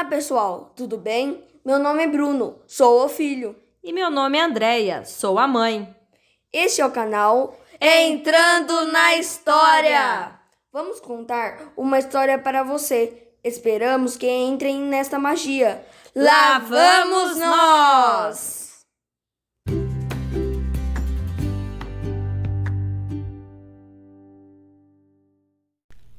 Olá, pessoal, tudo bem? Meu nome é Bruno, sou o filho. E meu nome é Andreia, sou a mãe. Este é o canal Entrando na História. Vamos contar uma história para você. Esperamos que entrem nesta magia. Lá vamos nós!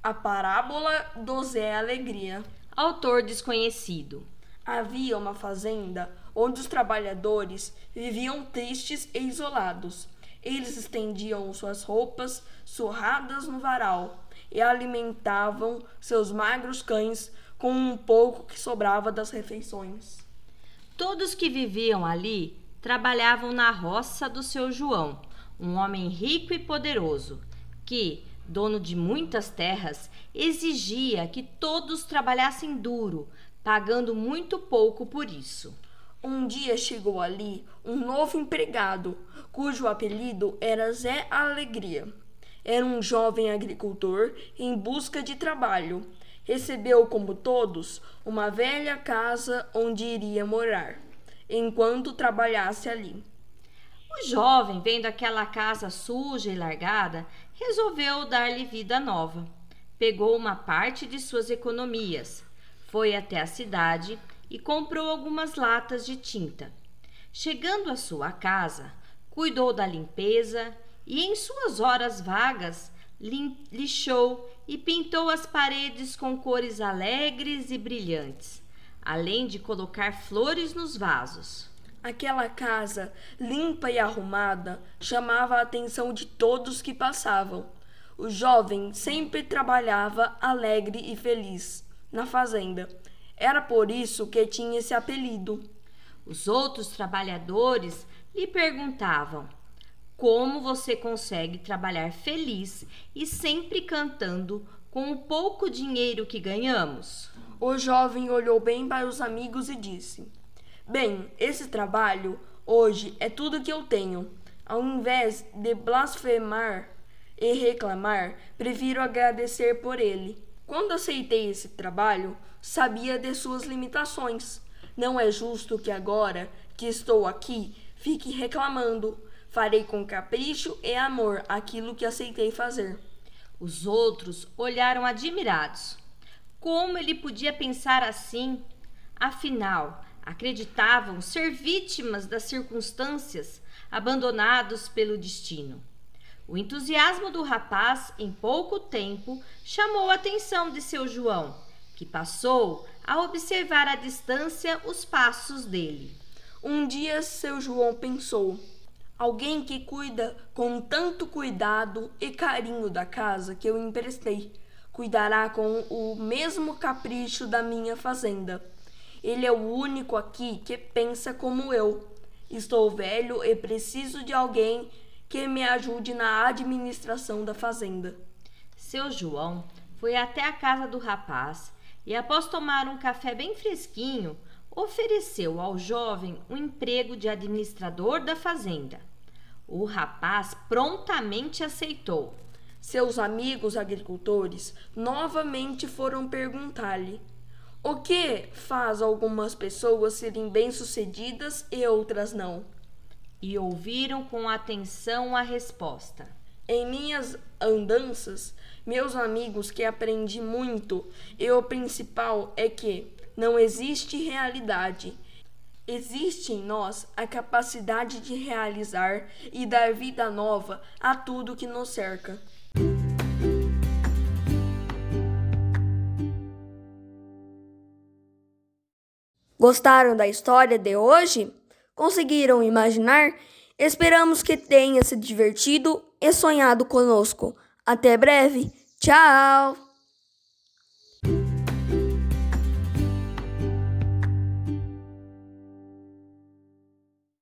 A parábola do Zé Alegria. Autor desconhecido. Havia uma fazenda onde os trabalhadores viviam tristes e isolados. Eles estendiam suas roupas surradas no varal e alimentavam seus magros cães com um pouco que sobrava das refeições. Todos que viviam ali trabalhavam na roça do seu João, um homem rico e poderoso, que, dono de muitas terras, exigia que todos trabalhassem duro, pagando muito pouco por isso. Um dia chegou ali um novo empregado, cujo apelido era Zé Alegria. Era um jovem agricultor em busca de trabalho. Recebeu, como todos, uma velha casa onde iria morar, enquanto trabalhasse ali. O jovem, vendo aquela casa suja e largada, resolveu dar-lhe vida nova. Pegou uma parte de suas economias, foi até a cidade e comprou algumas latas de tinta. Chegando à sua casa, cuidou da limpeza e, em suas horas vagas, lixou e pintou as paredes com cores alegres e brilhantes, além de colocar flores nos vasos. Aquela casa, limpa e arrumada, chamava a atenção de todos que passavam. O jovem sempre trabalhava alegre e feliz na fazenda. Era por isso que tinha esse apelido. Os outros trabalhadores lhe perguntavam: Como você consegue trabalhar feliz e sempre cantando com o pouco dinheiro que ganhamos? O jovem olhou bem para os amigos e disse: Bem, esse trabalho hoje é tudo que eu tenho. Ao invés de blasfemar e reclamar, prefiro agradecer por ele. Quando aceitei esse trabalho, sabia de suas limitações. Não é justo que agora que estou aqui fique reclamando. Farei com capricho e amor aquilo que aceitei fazer. Os outros olharam admirados. Como ele podia pensar assim? Afinal, acreditavam ser vítimas das circunstâncias, abandonados pelo destino. O entusiasmo do rapaz, em pouco tempo, chamou a atenção de seu João, que passou a observar à distância os passos dele. Um dia seu João pensou: alguém que cuida com tanto cuidado e carinho da casa que eu emprestei, cuidará com o mesmo capricho da minha fazenda. Ele é o único aqui que pensa como eu. Estou velho e preciso de alguém que me ajude na administração da fazenda. Seu João foi até a casa do rapaz e, após tomar um café bem fresquinho, ofereceu ao jovem um emprego de administrador da fazenda. O rapaz prontamente aceitou. Seus amigos agricultores novamente foram perguntar-lhe o que faz algumas pessoas serem bem-sucedidas e outras não e ouviram com atenção a resposta. Em minhas andanças, meus amigos, que aprendi muito, e o principal é que não existe realidade. Existe em nós a capacidade de realizar e dar vida nova a tudo que nos cerca. Gostaram da história de hoje? Conseguiram imaginar? Esperamos que tenha se divertido e sonhado conosco. Até breve. Tchau!